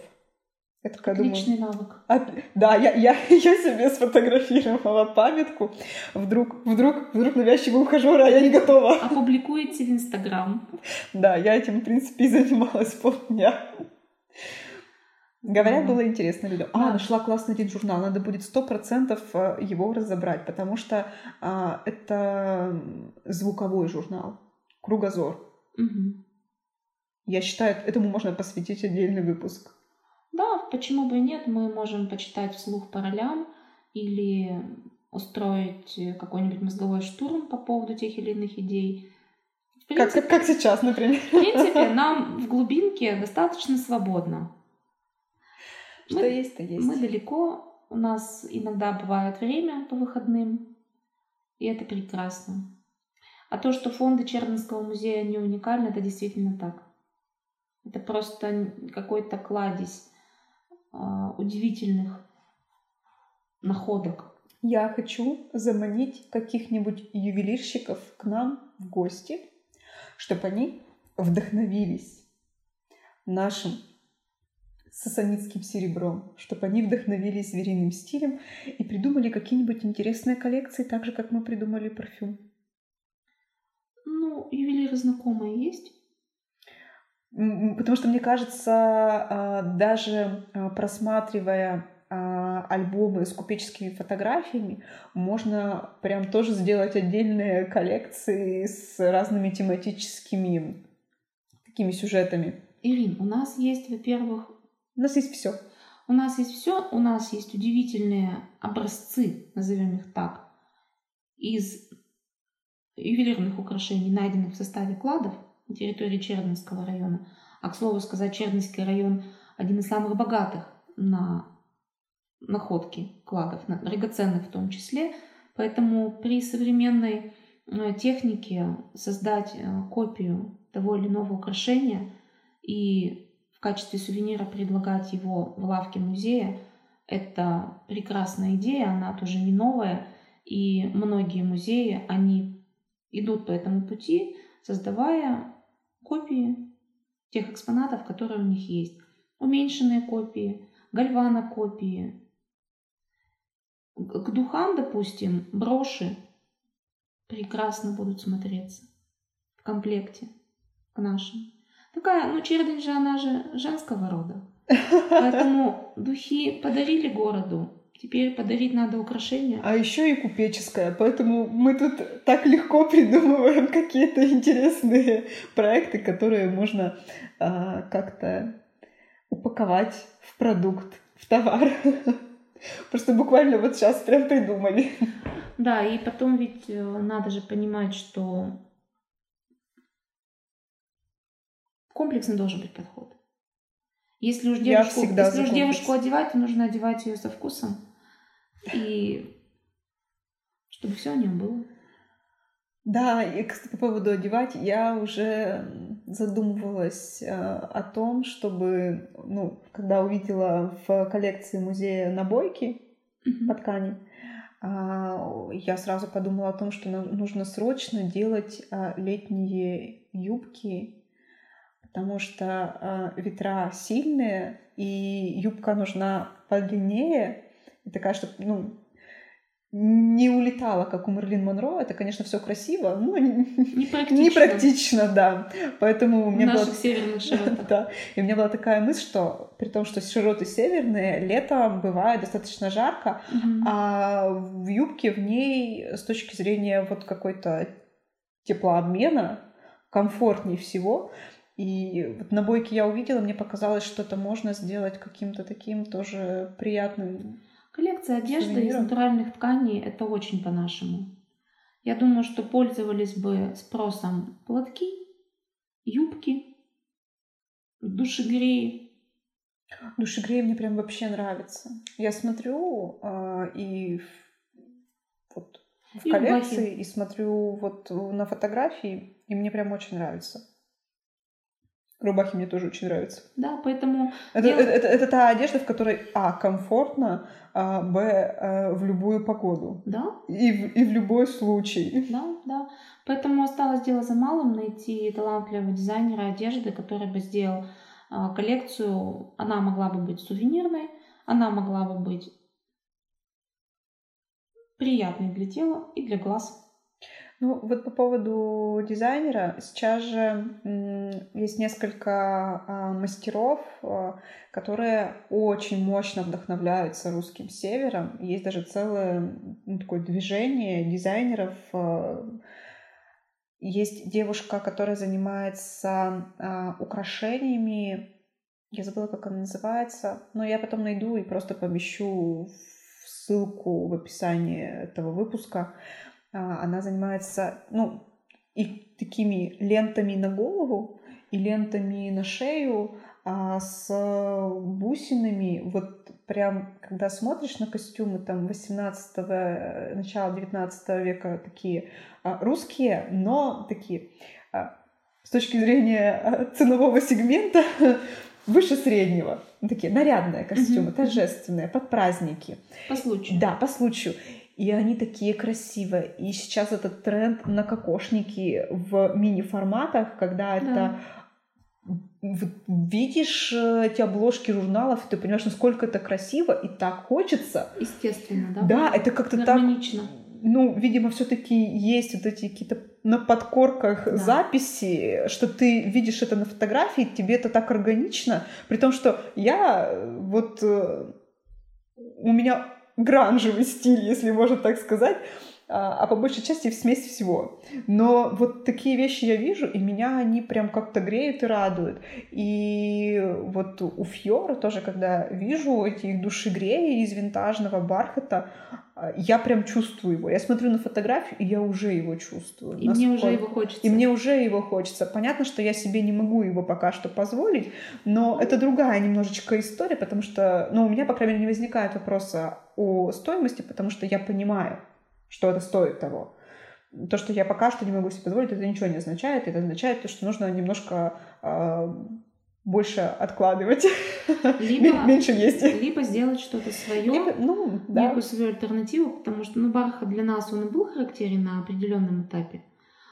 Я такая Отличный думаю, навык. От... Да, я, я, я себе сфотографировала памятку. Вдруг, вдруг, вдруг навязчивый ухажер, а я не готова. Опубликуете в Инстаграм. Да, я этим, в принципе, и занималась полдня. Говорят, было интересно людям. А, нашла классный один журнал. Надо будет сто процентов э, его разобрать, потому что а, это звуковой журнал. Кругозор. Угу. Я считаю, этому можно посвятить отдельный выпуск. Да, почему бы и нет, мы можем почитать вслух по ролям или устроить какой-нибудь мозговой штурм по поводу тех или иных идей. Принципе, как, как сейчас, например. В принципе, нам в глубинке достаточно свободно. Что мы, есть, то есть. Мы далеко, у нас иногда бывает время по выходным, и это прекрасно. А то, что фонды Чернинского музея не уникальны, это действительно так. Это просто какой-то кладезь удивительных находок. Я хочу заманить каких-нибудь ювелирщиков к нам в гости, чтобы они вдохновились нашим сасанитским серебром, чтобы они вдохновились звериным стилем и придумали какие-нибудь интересные коллекции, так же, как мы придумали парфюм. Ну, ювелиры знакомые есть? Потому что, мне кажется, а, даже а, просматривая а, альбомы с купеческими фотографиями, можно прям тоже сделать отдельные коллекции с разными тематическими такими сюжетами. Ирин, у нас есть, во-первых... У нас есть все. У нас есть все, у нас есть удивительные образцы, назовем их так, из ювелирных украшений, найденных в составе кладов – на территории Чердынского района. А, к слову сказать, Чердынский район один из самых богатых на находки кладов, драгоценных в том числе. Поэтому при современной э, технике создать э, копию того или иного украшения и в качестве сувенира предлагать его в лавке музея – это прекрасная идея, она тоже не новая. И многие музеи, они идут по этому пути, создавая копии тех экспонатов, которые у них есть. Уменьшенные копии, гальванокопии. К духам, допустим, броши прекрасно будут смотреться в комплекте к нашим. Такая, ну, чердень же, она же женского рода. Поэтому духи подарили городу, Теперь подарить надо украшения. А еще и купеческая, поэтому мы тут так легко придумываем какие-то интересные проекты, которые можно а, как-то упаковать в продукт, в товар. Просто буквально вот сейчас прям придумали. Да, и потом ведь э, надо же понимать, что комплексный должен быть подход. Если уж девушку, если уж девушку одевать, то нужно одевать ее со вкусом. И чтобы все о нем было. Да, и, кстати, по поводу одевать, я уже задумывалась э, о том, чтобы, ну, когда увидела в коллекции музея набойки mm-hmm. по ткани, э, я сразу подумала о том, что нужно срочно делать э, летние юбки, потому что э, ветра сильные, и юбка нужна подлиннее, такая, чтобы, ну, не улетала, как у Мерлин Монро. Это, конечно, все красиво, но Непрактично. непрактично, да. Поэтому у меня была... наших северных широтах. Да. И у меня была такая мысль, что при том, что широты северные, летом бывает достаточно жарко, Мгм. а в юбке в ней с точки зрения вот какой-то теплообмена комфортнее всего. И вот на бойке я увидела, мне показалось, что это можно сделать каким-то таким тоже приятным. Коллекция одежды из натуральных тканей это очень по-нашему. Я думаю, что пользовались бы спросом платки, юбки, душегреи. Душегрей мне прям вообще нравится. Я смотрю а, и в- вот в И коллекции, и смотрю вот на фотографии, и мне прям очень нравится. Рубахи мне тоже очень нравятся. Да, поэтому Это, Я- это, это- это та одежда, в которой, а, комфортно, а, б, э, в любую погоду. да, И в, и в любой случай. да, да. Поэтому осталось дело за малым найти талантливого дизайнера одежды, который бы сделал а, коллекцию. Она могла бы быть сувенирной, она могла бы быть приятной для тела и для глаз. Ну, вот по поводу дизайнера, сейчас же есть несколько а, мастеров, а, которые очень мощно вдохновляются русским севером. Есть даже целое ну, такое движение дизайнеров. а. Есть девушка, которая занимается украшениями. Я забыла, как она называется, но я потом найду и просто помещу ссылку в описании этого выпуска. А, Она занимается, ну, и такими лентами на голову, и лентами на шею, а с бусинами. Вот прям, когда смотришь на костюмы там 18 начала 19 века такие а, русские, но такие а, с точки зрения а, ценового сегмента выше среднего. Такие нарядные костюмы, торжественные, под праздники. По случаю. Да, по случаю. И они такие красивые. И сейчас этот тренд на кокошники в мини-форматах, когда это Да. вот видишь э, эти обложки журналов, и ты понимаешь, насколько это красиво, и так хочется. Естественно, да. Да, это как-то так, ну, видимо, все-таки есть вот эти какие-то на подкорках Да. записи, что ты видишь это на фотографии, тебе это так органично, при том, что я э, вот э, у меня гранжевый стиль, если можно так сказать, а а по большей части смесь всего. Но вот такие вещи я вижу, и меня они прям как-то греют и радуют. И вот у Фьора тоже, когда вижу эти их душегреи из винтажного бархата, а, я прям чувствую его. Я смотрю на фотографию, и я уже его чувствую. И мне уже Насколько- его хочется. и мне уже его хочется. Понятно, что я себе не могу его пока что позволить, но это другая немножечко история, потому что, ну, у меня, по крайней мере, не возникает вопроса о стоимости, потому что я понимаю, что это стоит того. То, что я пока что не могу себе позволить, это ничего не означает. Это означает то, что нужно немножко а, больше откладывать, Либо- меньше есть. Либо сделать что-то свое, Либо, ну, да. некую свою альтернативу, потому что ну, бархат для нас он и был характерен на определенном этапе.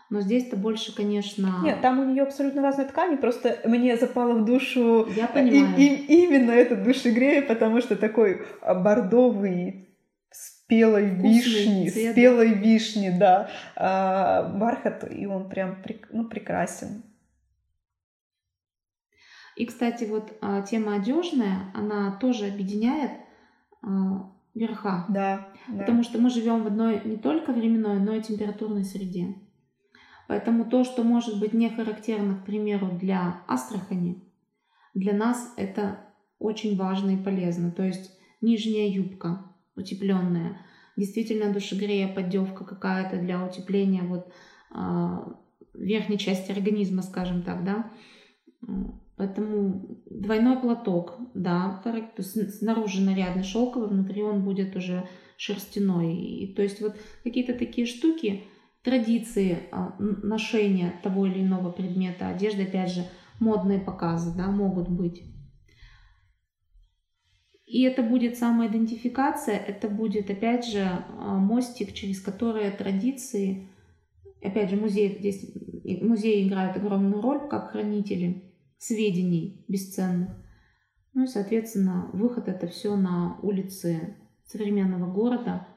Но здесь-то больше, конечно, Нет, там у нее абсолютно разные ткани, просто мне запало в душу я И- понимаю. и- именно этот душегрей, потому что такой а, бордовый спелой Вкусный вишни, цвет, спелой вишни, да, а, бархат, и он прям ну, прекрасен. И, кстати, вот а, тема одежная, она тоже объединяет а, верха. Да, да. Потому что мы живем в одной не только временной, но и температурной среде. Поэтому то, что может быть не характерно, к примеру, для Астрахани, для нас это очень важно и полезно. То есть нижняя юбка утепленная, действительно душегрея, поддевка какая-то для утепления вот а, верхней части организма, скажем так, да. Поэтому двойной платок, да, то есть снаружи нарядный шелковый, внутри он будет уже шерстяной. И, то есть вот какие-то такие штуки, традиции а, ношения того или иного предмета одежды, опять же, модные показы, да, могут быть. И это будет самоидентификация, это будет, опять же, а, мостик, через который традиции, опять же, музей, здесь музеи играют огромную роль как хранители сведений бесценных. Ну и, соответственно, выход это все на улицы современного города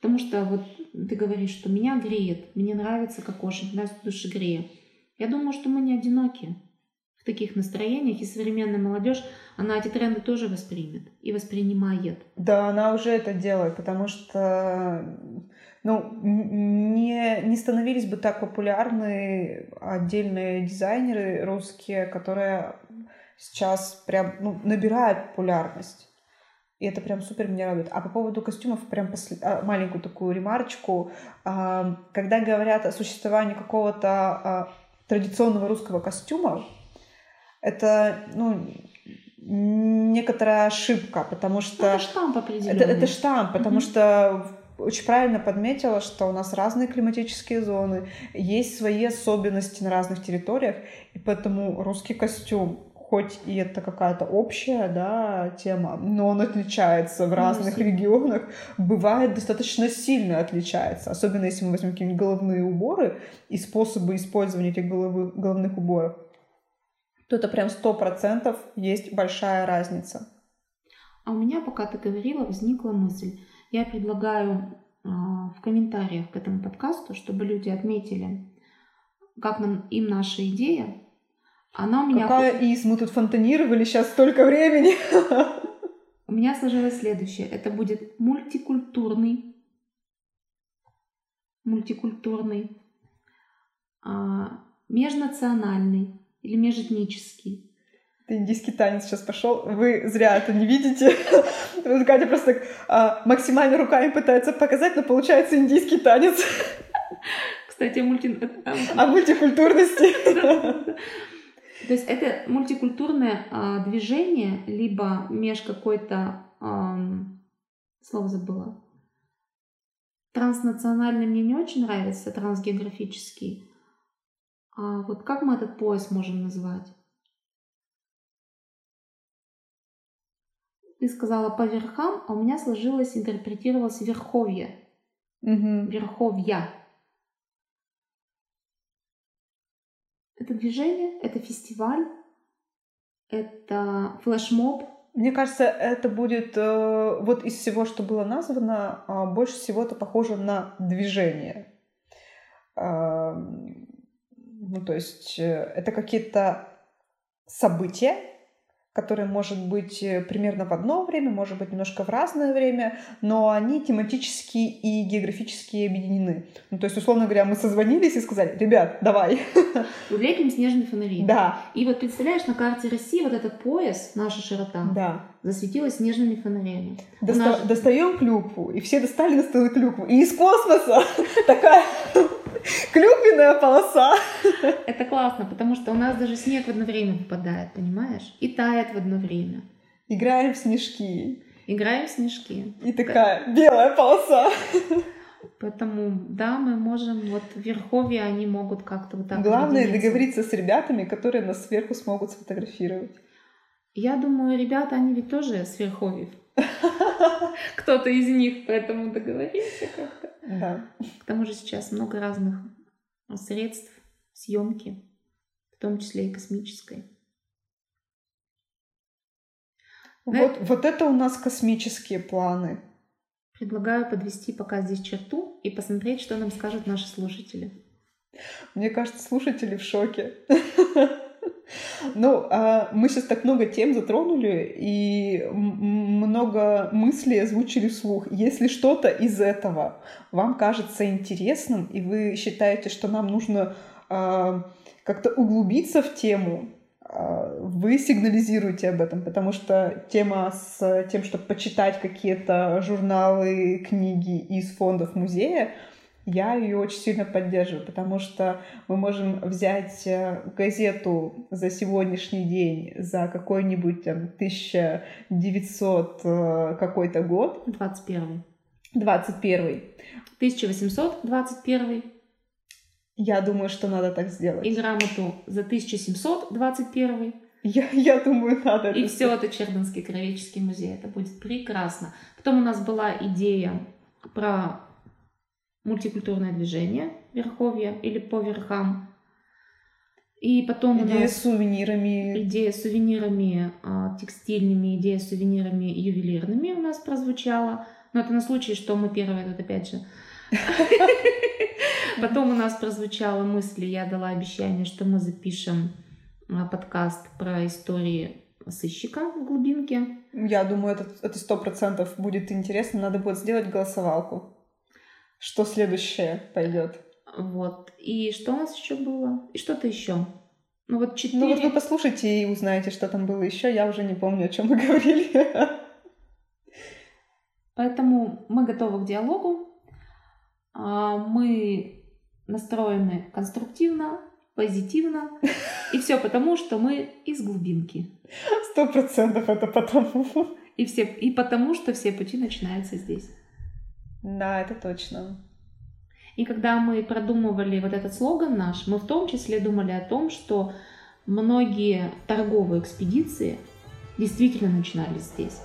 Потому что вот ты говоришь, что меня греет, мне нравится кокошник, нас в душе греет. Я думаю, что мы не одиноки в таких настроениях, и современная молодежь, она эти тренды тоже воспримет и воспринимает. Да, она уже это делает, потому что ну, не, не становились бы так популярны отдельные дизайнеры русские, которые сейчас прям ну, набирают популярность. И это прям супер меня радует. А по поводу костюмов, прям после... А, маленькую такую ремарочку. А, когда говорят о существовании какого-то а, традиционного русского костюма, это, ну, некоторая ошибка, потому что... Это штамп определенный. Это, это штамп, потому mm-hmm. что очень правильно подметила, что у нас разные климатические зоны, есть свои особенности на разных территориях, и поэтому русский костюм хоть и это какая-то общая да, тема, но он отличается в разных регионах, бывает достаточно сильно отличается. Особенно если мы возьмем какие-нибудь головные уборы и способы использования этих головы, головных уборов, то это прям сто процентов есть большая разница. А у меня, пока ты говорила, возникла мысль. Я предлагаю э, в комментариях к этому подкасту, чтобы люди отметили, как нам, им наша идея, она у меня... Какая из? Мы тут фонтанировали сейчас столько времени. У меня сложилось следующее. Это будет мультикультурный, мультикультурный, а, межнациональный или межэтнический. Это индийский танец сейчас пошел. Вы зря это не видите. Катя просто так а, максимально руками пытается показать, но получается индийский танец. Кстати, мульти... О мультикультурности. То есть это мультикультурное а, движение, либо меж какой-то, а, слово забыла, транснациональный мне не очень нравится, трансгеографический. А вот как мы этот пояс можем назвать? Ты сказала по верхам, а у меня сложилось, интерпретировалось верховье. Угу. Верховья. Это движение, это фестиваль, это флешмоб. Мне кажется, это будет э, вот из всего, что было названо, э, больше всего это похоже на движение. Э, ну, то есть э, это какие-то события, которые может быть э, примерно в одно время, может быть немножко в разное время, но они тематически и географически объединены. Ну, то есть, условно говоря, мы созвонились и сказали, ребят, давай. Влепим снежные фонари. Да. И вот представляешь, на карте России вот этот пояс, наша широта, да. засветилась снежными фонарями. Доста- нас... Достаем клюкву, и все достали столы клюкву. И из космоса такая Клюквенная полоса. Это классно, потому что у нас даже снег в одно время выпадает, понимаешь? И тает в одно время. Играем в снежки. Играем в снежки. И такая белая полоса. Поэтому, да, мы можем, вот в Верховье они могут как-то вот так Главное договориться с ребятами, которые нас сверху смогут сфотографировать. Я думаю, ребята, они ведь тоже с Верховьев. Кто-то из них, поэтому договоримся как-то. Да. К тому же сейчас много разных средств съемки, в том числе и космической. Вот, вот это у нас космические планы. Предлагаю подвести пока здесь черту и посмотреть, что нам скажут наши слушатели. Мне кажется, слушатели в шоке. Ну, а мы сейчас так много тем затронули и много мыслей озвучили вслух. Если что-то из этого вам кажется интересным, и вы считаете, что нам нужно а, как-то углубиться в тему, а, вы сигнализируете об этом, потому что тема с тем, чтобы почитать какие-то журналы, книги из фондов музея, я ее очень сильно поддерживаю, потому что мы можем взять э, газету за сегодняшний день, за какой-нибудь там 1900 э, какой-то год. 21. 21. 1821. Я думаю, что надо так сделать. И грамоту за 1721. Я, я думаю, надо. И все это Чердынский краеведческий музей. Это будет прекрасно. Потом у нас была идея про мультикультурное движение Верховья или по верхам. И потом идея у нас... с сувенирами. Идея с сувенирами а, текстильными, идея с сувенирами ювелирными у нас прозвучала. Но это на случай, что мы первые тут опять же. Потом у нас прозвучала мысль, я дала обещание, что мы запишем а, подкаст про истории сыщика в глубинке. Я думаю, это сто процентов будет интересно. Надо будет сделать голосовалку. Что следующее пойдет? Вот. И что у нас еще было? И что-то еще. Ну вот четыре... Ну вот вы послушайте и узнаете, что там было еще. Я уже не помню, о чем мы говорили. Поэтому мы готовы к диалогу. А, мы настроены конструктивно, позитивно. И все потому, что мы из глубинки. Сто процентов это потому. И, все, и потому, что все пути начинаются здесь. Да, это точно. И когда мы продумывали вот этот слоган наш, мы в том числе думали о том, что многие торговые экспедиции действительно начинались здесь.